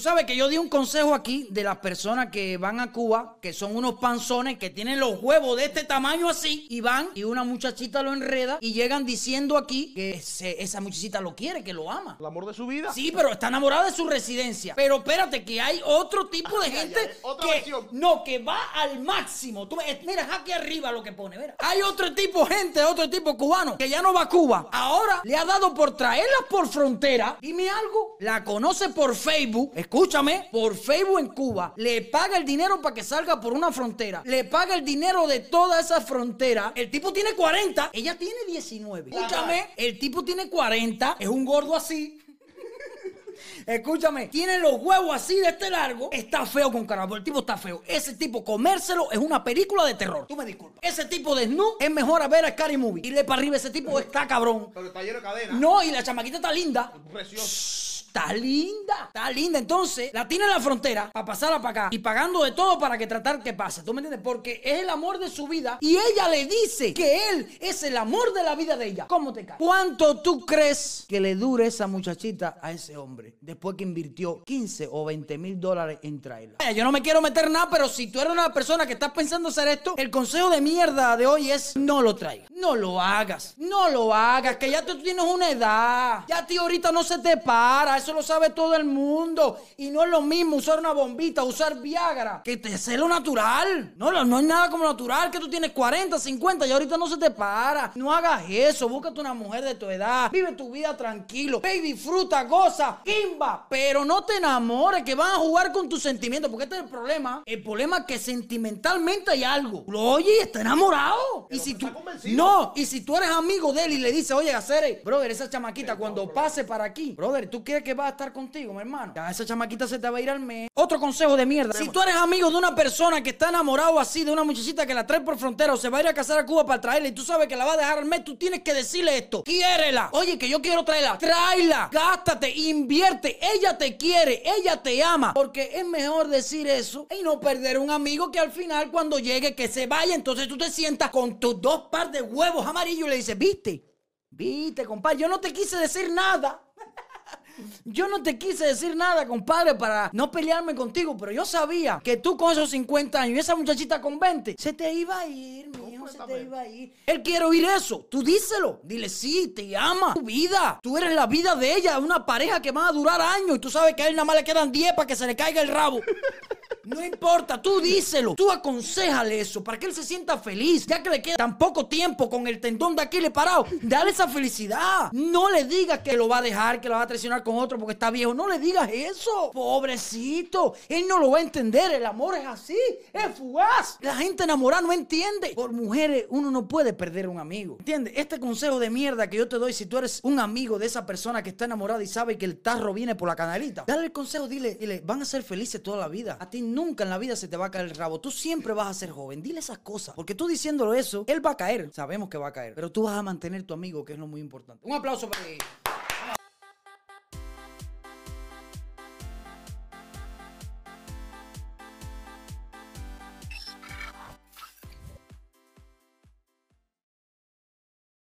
sabes que yo di un consejo aquí de las personas que van a Cuba, que son unos panzones que tienen los huevos de este tamaño así, y van y una muchachita lo enreda y llegan diciendo aquí que esa muchachita lo quiere, que lo ama. El amor de su vida. Sí, pero está enamorada de su residencia. Pero espérate, que hay otro tipo de Ay, gente ay, otra que versión. no, que va al máximo. Tú, mira, aquí arriba lo que pone. Mira. Hay otro tipo de gente, otro tipo cubano que ya no va a Cuba. Ahora le ha dado por traerla por frontera. Dime algo. La conoce por Facebook. Escúchame, por Facebook en Cuba. Le paga el dinero para que salga por una frontera. Le paga el dinero de toda esa frontera. El tipo tiene 40. Ella tiene 19. Escúchame, el tipo tiene 40. Es un gordo así. Escúchame, tiene los huevos así de este largo. Está feo con carajo. El tipo está feo. Ese tipo, comérselo es una película de terror. Tú me disculpas. Ese tipo de snu es mejor a ver a Scary Movie. Irle para arriba, ese tipo está cabrón. Pero está lleno de cadena. No, y la chamaquita está linda. Precioso. Está linda, está linda. Entonces, la tiene en la frontera para pasarla para acá y pagando de todo para que tratar que pase. ¿Tú me entiendes? Porque es el amor de su vida y ella le dice que él es el amor de la vida de ella. ¿Cómo te cae? ¿Cuánto tú crees que le dure esa muchachita a ese hombre después que invirtió 15 o 20 mil dólares en traerla? Vaya, Yo no me quiero meter nada, pero si tú eres una persona que estás pensando hacer esto, el consejo de mierda de hoy es no lo traigas. No lo hagas. No lo hagas, que ya tú tienes una edad. Ya a ti ahorita no se te para. Eso lo sabe todo el mundo. Y no es lo mismo usar una bombita, usar Viagra, que te sé lo natural. No, no, hay nada como natural, que tú tienes 40, 50 y ahorita no se te para. No hagas eso. Búscate una mujer de tu edad. Vive tu vida tranquilo. Ve y disfruta, goza, kimba. Pero no te enamores, que van a jugar con tus sentimientos. Porque este es el problema. El problema es que sentimentalmente hay algo. Lo oye y está enamorado. Y si tú. No, y si tú eres amigo de él y le dices, oye, Acere, brother, esa chamaquita cuando pase para aquí, brother, ¿tú crees que va a estar contigo, mi hermano? Ya esa chamaquita se te va a ir al mes. Otro consejo de mierda. Si tú eres amigo de una persona que está enamorado así, de una muchachita que la trae por frontera o se va a ir a casar a Cuba para traerla y tú sabes que la va a dejar al mes, tú tienes que decirle esto. Quiérela. Oye, que yo quiero traerla. Tráela. Gástate, invierte. Ella te quiere, ella te ama. Porque es mejor decir eso y no perder un amigo que al final cuando llegue que se vaya, entonces tú te sientas con tus dos par de huevos amarillos y le dices, viste, viste, compadre, yo no te quise decir nada. Yo no te quise decir nada, compadre, para no pelearme contigo, pero yo sabía que tú con esos 50 años y esa muchachita con 20, se te iba a ir, mi hijo, se te iba a ir. Él quiere oír eso. Tú díselo. Dile, sí, te ama. Tu vida. Tú eres la vida de ella, una pareja que va a durar años y tú sabes que a él nada más le quedan 10 para que se le caiga el rabo. No importa, tú díselo, tú aconsejale eso para que él se sienta feliz, ya que le queda tan poco tiempo con el tendón de Aquiles parado. Dale esa felicidad. No le digas que lo va a dejar, que lo va a traicionar con otro porque está viejo. No le digas eso. Pobrecito, él no lo va a entender. El amor es así, es fugaz. La gente enamorada no entiende. Por mujeres, uno no puede perder un amigo. ¿Entiendes? Este consejo de mierda que yo te doy, si tú eres un amigo de esa persona que está enamorada y sabe que el tarro viene por la canalita, dale el consejo, dile, dile, van a ser felices toda la vida. A ti nunca en la vida se te va a caer el rabo. Tú siempre vas a ser joven. Dile esas cosas. Porque tú diciéndolo eso, él va a caer. Sabemos que va a caer. Pero tú vas a mantener tu amigo, que es lo muy importante. Un aplauso para él.